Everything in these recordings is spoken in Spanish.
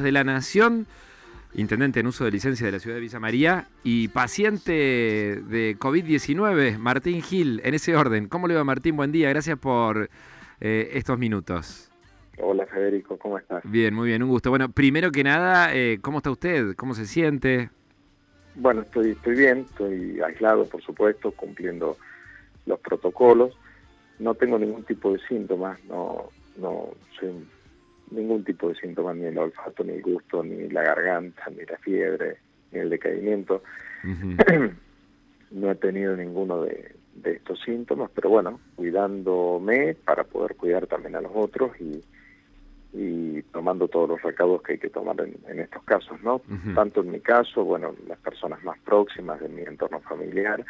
De la Nación, intendente en uso de licencia de la ciudad de Villa María y paciente de COVID-19, Martín Gil, en ese orden. ¿Cómo le va Martín? Buen día, gracias por eh, estos minutos. Hola Federico, ¿cómo estás? Bien, muy bien, un gusto. Bueno, primero que nada, eh, ¿cómo está usted? ¿Cómo se siente? Bueno, estoy, estoy bien, estoy aislado, por supuesto, cumpliendo los protocolos. No tengo ningún tipo de síntomas, no, no ningún tipo de síntomas, ni el olfato, ni el gusto, ni la garganta, ni la fiebre, ni el decaimiento. no he tenido ninguno de, estos síntomas, pero bueno, cuidándome para poder cuidar también a los otros y, y tomando todos los recados que hay que tomar en, estos casos, ¿no? Tanto en mi caso, bueno, las personas más próximas de mi entorno familiar,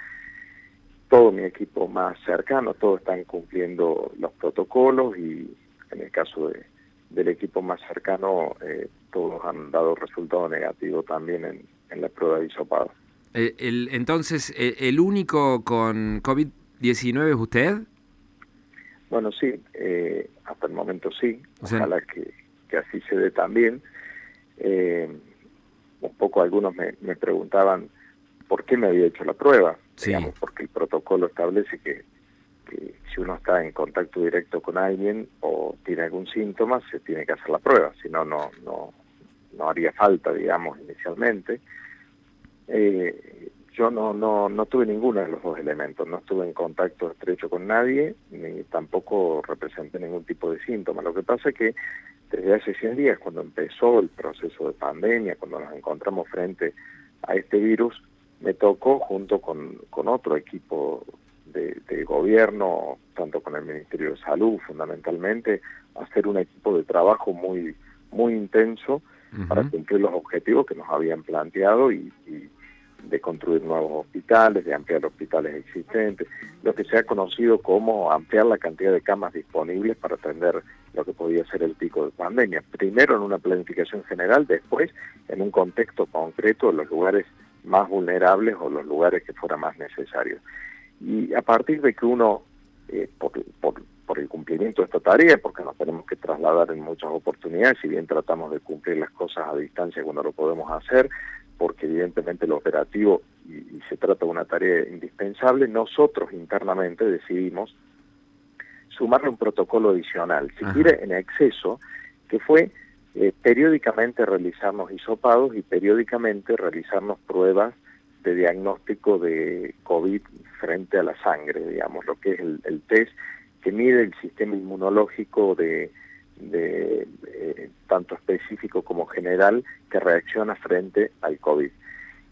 todo mi equipo más cercano, todos están cumpliendo los protocolos y en el caso de, del equipo más cercano, eh, todos han dado resultado negativo también en, la prueba de hisopado. Eh, el, entonces, eh, ¿el único con COVID-19 es usted? Bueno, sí, hasta el momento sí. Ojalá que, así se dé también. un poco algunos me, preguntaban por qué me había hecho la prueba, digamos, porque el protocolo establece que si uno está en contacto directo con alguien o tiene algún síntoma, se tiene que hacer la prueba, si no, no, no haría falta, digamos, inicialmente. Eh, yo no, no, no tuve ninguno de los dos elementos, no estuve en contacto estrecho con nadie, ni tampoco representé ningún tipo de síntoma. Lo que pasa es que desde hace 100 días, cuando empezó el proceso de pandemia, cuando nos encontramos frente a este virus, me tocó junto con, con otro equipo de, gobierno, tanto con el Ministerio de Salud fundamentalmente, hacer un equipo de trabajo muy, muy intenso para cumplir los objetivos que nos habían planteado y, de construir nuevos hospitales, de ampliar hospitales existentes, lo que se ha conocido como ampliar la cantidad de camas disponibles para atender lo que podía ser el pico de pandemia. Primero en una planificación general, después en un contexto concreto de los lugares más vulnerables o los lugares que fuera más necesario. Y a partir de que uno, eh, por, por, el cumplimiento de esta tarea, porque nos tenemos que trasladar en muchas oportunidades, si bien tratamos de cumplir las cosas a distancia cuando lo podemos hacer, porque evidentemente lo operativo y, se trata de una tarea indispensable, nosotros internamente decidimos sumarle un protocolo adicional, si quiere en exceso, que fue eh, periódicamente realizarnos hisopados y periódicamente realizarnos pruebas de diagnóstico de COVID frente a la sangre, digamos, lo que es el, test que mide el sistema inmunológico de, eh, tanto específico como general que reacciona frente al COVID.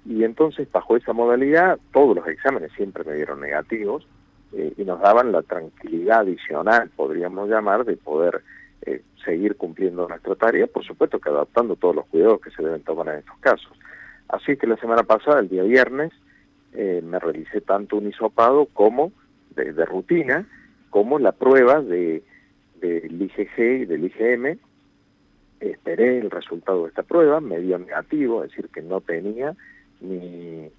Y entonces, bajo esa modalidad, todos los exámenes siempre me dieron negativos eh, y nos daban la tranquilidad adicional, podríamos llamar, de poder eh, seguir cumpliendo nuestra tarea, por supuesto que adaptando todos los cuidados que se deben tomar en estos casos. Así que la semana pasada, el día viernes, eh, me realicé tanto un hisopado como de, rutina, como la prueba de del IgG y del IgM. Esperé el resultado de esta prueba, me dio negativo, es decir, que no tenía ni,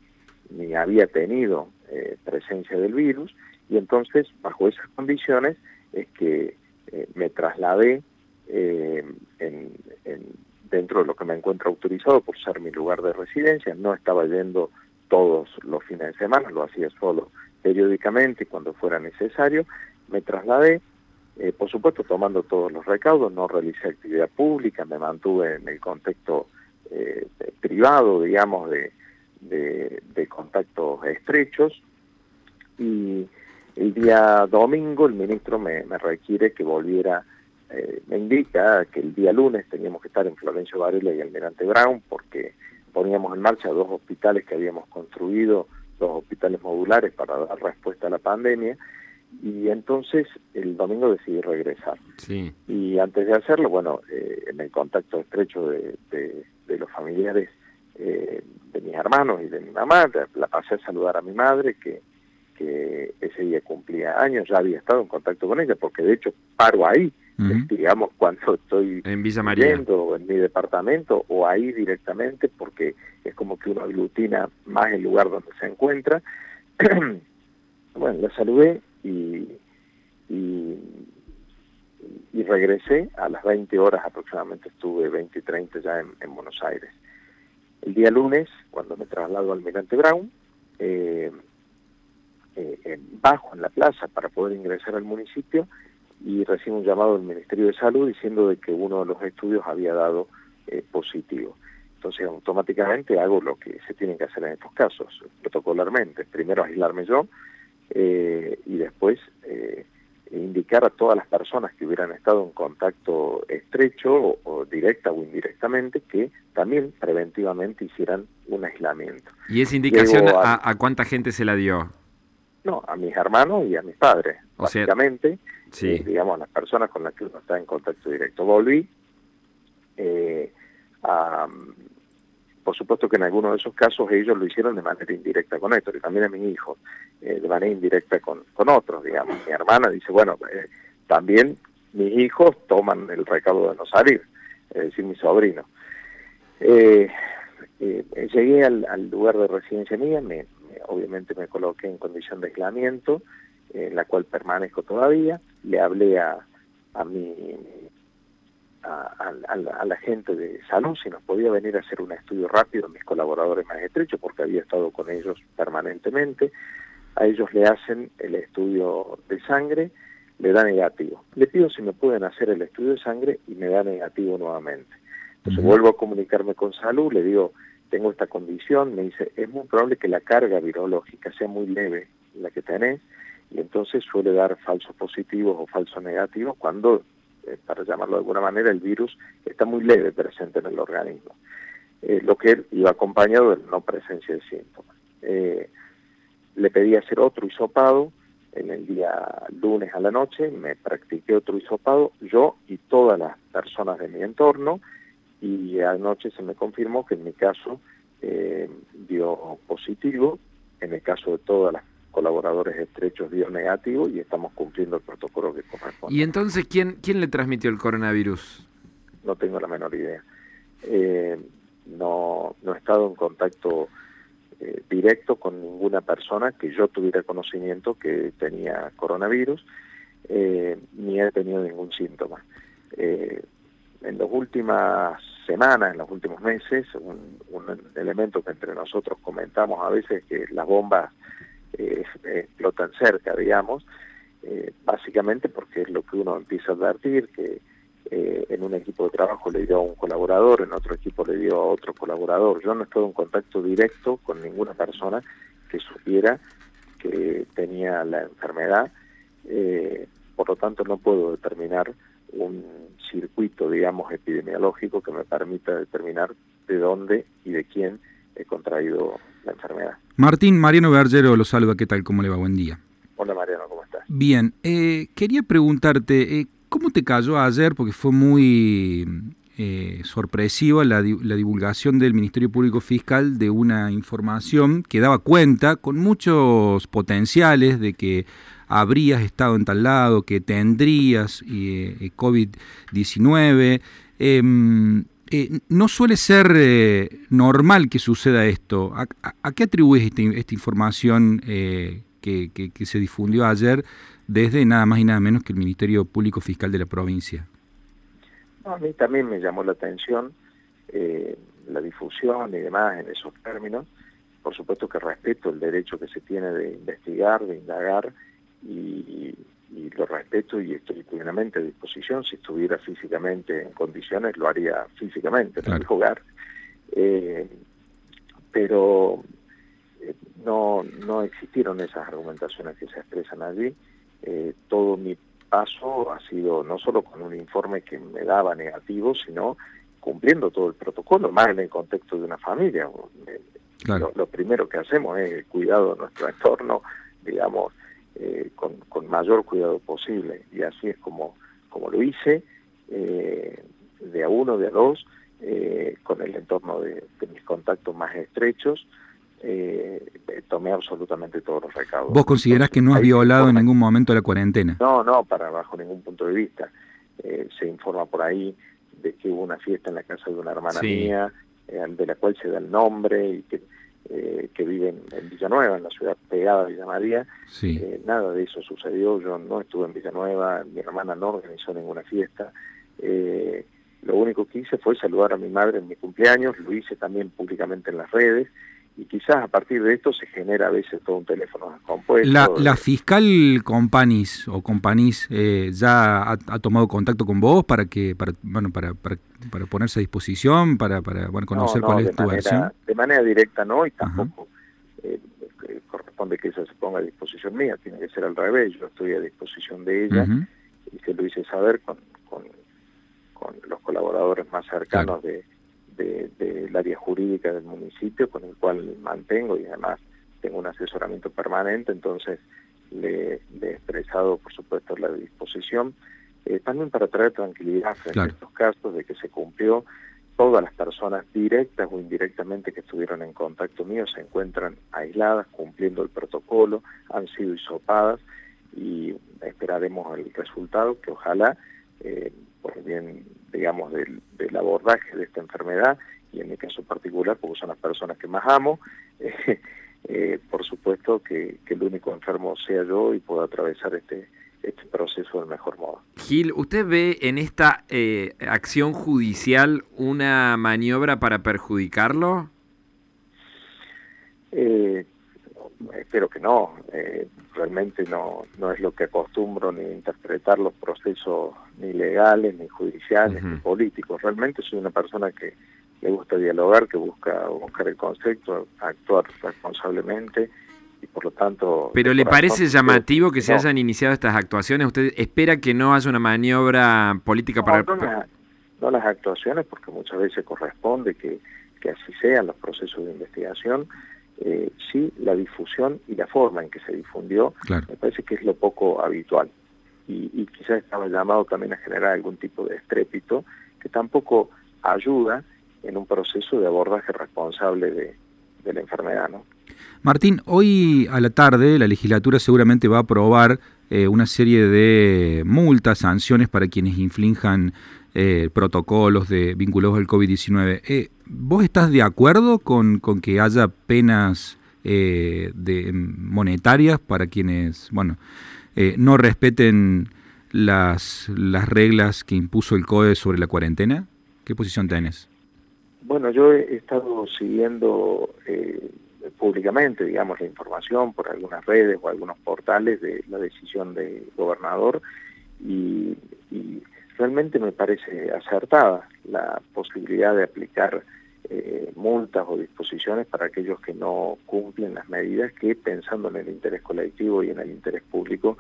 ni había tenido eh, presencia del virus, y entonces, bajo esas condiciones, es que eh, me trasladé en, en dentro de lo que me encuentro autorizado por ser mi lugar de residencia, no estaba yendo todos los fines de semana, lo hacía solo periódicamente cuando fuera necesario, me trasladé, eh, por supuesto tomando todos los recaudos, no realicé actividad pública, me mantuve en el contexto eh, privado, digamos, de, de contactos estrechos, y el día domingo el ministro me, me requiere que volviera eh, me indica que el día lunes teníamos que estar en Florencio Varela y Almirante Brown porque poníamos en marcha dos hospitales que habíamos construido, dos hospitales modulares para dar respuesta a la pandemia y entonces el domingo decidí regresar. Y antes de hacerlo, bueno, eh, en el contacto estrecho de, los familiares eh, de mis hermanos y de mi mamá, la pasé a saludar a mi madre que, que ese día cumplía años, ya había estado en contacto con ella porque de hecho paro ahí digamos, cuando estoy en Villa en mi departamento o ahí directamente, porque es como que uno aglutina más el lugar donde se encuentra. bueno, la saludé y, y, y regresé a las 20 horas aproximadamente, estuve 20 y 30 ya en, Buenos Aires. El día lunes, cuando me traslado al Almirante Brown, eh, eh, bajo en la plaza para poder ingresar al municipio y recibo un llamado del Ministerio de Salud diciendo de que uno de los estudios había dado eh, positivo. Entonces automáticamente hago lo que se tiene que hacer en estos casos, protocolarmente. Primero aislarme yo y después indicar a todas las personas que hubieran estado en contacto estrecho o, directa o indirectamente que también preventivamente hicieran un aislamiento. ¿Y esa indicación a, cuánta gente se la dio? No, a mis hermanos y a mis padres, básicamente, eh, digamos, a las personas con las que uno está en contacto directo. Volví eh, a, por supuesto que en algunos de esos casos ellos lo hicieron de manera indirecta con esto, y también a mi hijo, eh, de manera indirecta con, con otros, digamos. Mi hermana dice, bueno, eh, también mis hijos toman el recado de no salir, es decir, mi sobrino. Eh, llegué al, lugar de residencia mía, me, obviamente me coloqué en condición de aislamiento, en la cual permanezco todavía, le hablé a, a mi a, la, gente de salud si nos podía venir a hacer un estudio rápido, mis colaboradores más estrechos, porque había estado con ellos permanentemente. A ellos le hacen el estudio de sangre, le da negativo. Le pido si me pueden hacer el estudio de sangre y me da negativo nuevamente. Entonces vuelvo a comunicarme con salud, le digo, tengo esta condición, me dice, es muy probable que la carga virológica sea muy leve la que tenés, y entonces suele dar falsos positivos o falsos negativos cuando eh, para llamarlo de alguna manera, el virus está muy leve presente en el organismo, eh, lo que iba acompañado de no presencia de síntomas. Eh, le pedí hacer otro hisopado en el día lunes a la noche, me practiqué otro hisopado, yo y todas las personas de mi entorno, y anoche se me confirmó que en mi caso dio positivo, en el caso de todas las colaboradores estrechos dio negativo y estamos cumpliendo el protocolo que corresponde. ¿Y entonces quién, quién le transmitió el coronavirus? No tengo la menor idea. Eh, no, no he estado en contacto eh, directo con ninguna persona que yo tuviera conocimiento que tenía coronavirus, eh, ni he tenido ningún síntoma. en las últimas semanas, en los últimos meses, un, un elemento que entre nosotros comentamos a veces que las bombas eh, explotan cerca, digamos, eh, básicamente porque es lo que uno empieza a advertir, que eh, en un equipo de trabajo le dio a un colaborador, en otro equipo le dio a otro colaborador. Yo no estoy en contacto directo con ninguna persona que supiera que tenía la enfermedad, por lo tanto no puedo determinar un circuito, digamos, epidemiológico que me permita determinar de dónde y de quién he contraído la enfermedad. Martín, Mariano Bergero lo saluda, ¿qué tal? ¿Cómo le va? Buen día. Hola Mariano, ¿cómo estás? Bien, eh, quería preguntarte, eh, ¿cómo te cayó ayer? Porque fue muy eh, sorpresiva la, divulgación del Ministerio Público Fiscal de una información que daba cuenta con muchos potenciales de que habrías estado en tal lado, que tendrías COVID-19. Eh, no suele ser eh, normal que suceda esto. ¿A, qué atribuyes esta, información eh, que, se difundió ayer desde nada más y nada menos que el Ministerio Público Fiscal de la provincia? a mí también me llamó la atención la difusión y demás en esos términos. Por supuesto que respeto el derecho que se tiene de investigar, de indagar y, y lo respeto y estoy plenamente a disposición. Si estuviera físicamente en condiciones, lo haría físicamente, en el hogar. Eh, pero eh, no, no existieron esas argumentaciones que se expresan allí. Eh, todo mi paso ha sido no solo con un informe que me daba negativo, sino cumpliendo todo el protocolo, más en el contexto de una familia. Lo, lo, primero que hacemos es el cuidado de nuestro entorno, digamos, eh, con, mayor cuidado posible. Y así es como, como lo hice, eh, de a uno, de a dos, eh, con el entorno de, mis contactos más estrechos, tomé absolutamente todos los recados. ¿Vos considerás que no has violado en ningún momento la cuarentena? No, no, para bajo ningún punto de vista. se informa por ahí de que hubo una fiesta en la casa de una hermana mía, de la cual se da el nombre y que eh, que viven en Villanueva, en la ciudad pegada a Villa María. Eh, nada de eso sucedió, yo no estuve en Villanueva, mi hermana no organizó ninguna fiesta. Eh, lo único que hice fue saludar a mi madre en mi cumpleaños, lo hice también públicamente en las redes y quizás a partir de esto se genera a veces todo un teléfono compuesto. La, la fiscal Companis o Companis eh, ya ha, tomado contacto con vos para que para bueno para, para, para ponerse a disposición para para bueno, conocer cuál es tu versión. De manera directa no y tampoco eh, corresponde que ella se ponga a disposición mía, tiene que ser al revés. Yo estoy a disposición de ella y se lo hice saber con, con, con los colaboradores más cercanos de del área jurídica del municipio con el cual mantengo y además tengo un asesoramiento permanente, entonces le, he expresado, por supuesto, la disposición, eh, también para traer tranquilidad en estos casos de que se cumplió. Todas las personas directas o indirectamente que estuvieron en contacto mío se encuentran aisladas, cumpliendo el protocolo, han sido hisopadas y esperaremos el resultado que ojalá eh, por bien, digamos, del, abordaje de esta enfermedad, y en mi caso particular, porque son las personas que más amo, eh, por supuesto que, el único enfermo sea yo y pueda atravesar este, este proceso del mejor modo. Gil, ¿usted ve en esta eh, acción judicial una maniobra para perjudicarlo? Espero que no. Eh, realmente no, no es lo que acostumbro ni interpretar los procesos ni legales, ni judiciales, ni políticos. Realmente soy una persona que le gusta dialogar, que busca buscar el concepto, actuar responsablemente y por lo tanto... ¿Pero le parece llamativo que se hayan iniciado estas actuaciones? ¿Usted espera que no haya una maniobra política para... No, no, las actuaciones, porque muchas veces corresponde que, que así sean los procesos de investigación, eh, sí la difusión y la forma en que se difundió me parece que es lo poco habitual y, y, quizás estaba llamado también a generar algún tipo de estrépito que tampoco ayuda en un proceso de abordaje responsable de, la enfermedad. ¿no? Martín, hoy a la tarde la legislatura seguramente va a aprobar eh, una serie de multas, sanciones para quienes inflinjan eh, protocolos de vinculados al COVID-19. Eh, ¿Vos estás de acuerdo con, con que haya penas eh, de, monetarias para quienes bueno, eh, no respeten las, las reglas que impuso el COE sobre la cuarentena? ¿Qué posición tenés? Bueno, yo he estado siguiendo eh, públicamente, digamos, la información por algunas redes o algunos portales de la decisión del gobernador y, y realmente me parece acertada la posibilidad de aplicar eh, multas o disposiciones para aquellos que no cumplen las medidas que, pensando en el interés colectivo y en el interés público,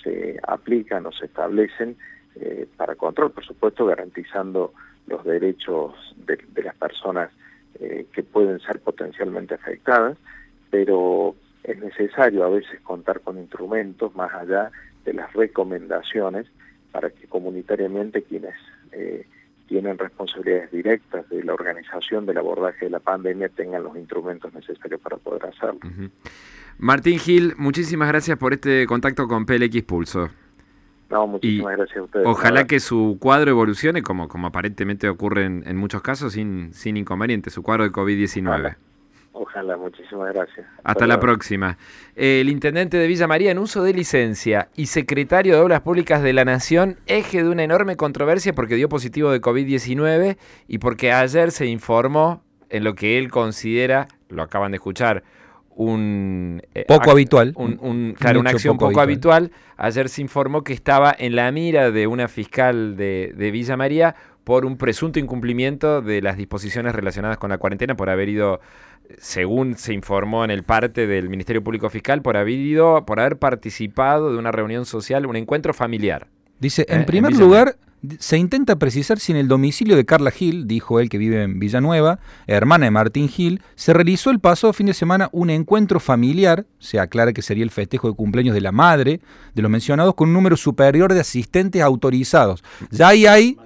se aplican o se establecen eh, para control, por supuesto, garantizando los derechos de, las personas eh, que pueden ser potencialmente afectadas, pero es necesario a veces contar con instrumentos más allá de las recomendaciones para que comunitariamente quienes eh, tienen responsabilidades directas de la organización del abordaje de la pandemia tengan los instrumentos necesarios para poder hacerlo. Martín Gil, muchísimas gracias por este contacto con PLX Pulso. No, muchísimas gracias a ustedes. Ojalá que su cuadro evolucione, como, como aparentemente ocurre en, muchos casos, sin, sin inconveniente, su cuadro de COVID-19. Ojalá, muchísimas gracias. Hasta, la próxima. El intendente de Villa María en uso de licencia y secretario de Obras Públicas de la Nación, eje de una enorme controversia porque dio positivo de COVID-19 y porque ayer se informó en lo que él considera, lo acaban de escuchar, un... Eh, poco habitual. Un, claro, una acción poco, habitual. Ayer se informó que estaba en la mira de una fiscal de, de Villa María por un presunto incumplimiento de las disposiciones relacionadas con la cuarentena por haber ido según se informó en el parte del Ministerio Público Fiscal, por haber, ido, por haber participado de una reunión social, un encuentro familiar. Dice, en ¿Eh? primer lugar, se intenta precisar si en el domicilio de Carla Gil, dijo él que vive en Villanueva, hermana de Martín Gil, se realizó el pasado fin de semana un encuentro familiar, se aclara que sería el festejo de cumpleaños de la madre de los mencionados, con un número superior de asistentes autorizados. Ya ahí hay